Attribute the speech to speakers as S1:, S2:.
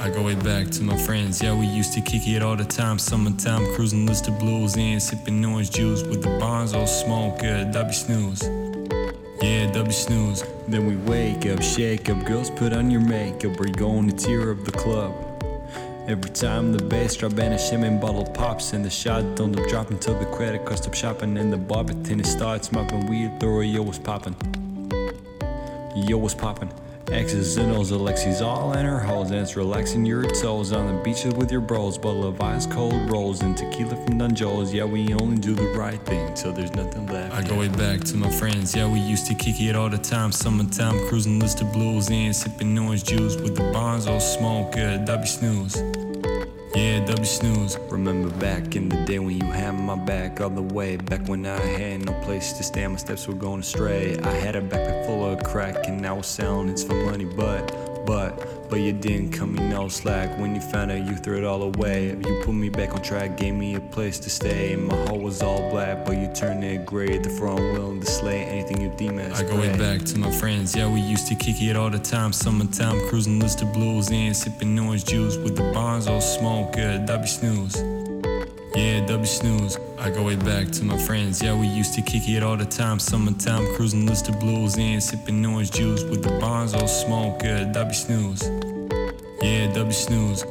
S1: I go way back to my friends, yeah, we used to kick it all the time. Summertime, cruising, list of blues and sipping orange juice with the bonds all smoke, yeah, W snooze. Yeah, W snooze. Then we wake up, shake up, girls put on your makeup, we're going to tear up the club. Every time the bass drop and a shimmin' bottle pops and the shot don't up drop until the credit card stop shopping and the barbiton starts mopping, we throw yo was popping. Yo was popping. X's and O's, Alexi's all in her hoes, and it's relaxing your toes on the beaches with your bros. Bottle of ice cold rolls and tequila from Dunjo's. Yeah, we only do the right thing till there's nothing left. I go way back to my friends, yeah, we used to kick it all the time. Summertime cruising, list of blues and sipping orange juice with the bonds all smoke, uh, yeah, W snooze. Yeah, W snooze. Remember back in the day when you had my back all the way. Back when I had no place to stand, my steps were going astray. I had a backpack full of crack and I was selling it for money, but, but, but you didn't cut me no slack. When you found out, you threw it all away. You put me back on track, gave me a place to stay. My heart was all black, but you turned it gray. The front willing to slay anything you deem as. I go way back to my friends, yeah, we used to kick it all the time. Summertime cruising, list of blues and sipping orange juice with the bonds all smoke, yeah, W snooze. W snooze. I go way back to my friends. Yeah, we used to kick it all the time. Summertime cruising, list of blues and sipping orange juice with the bonds all smoke. Yeah, W snooze. Yeah, W snooze.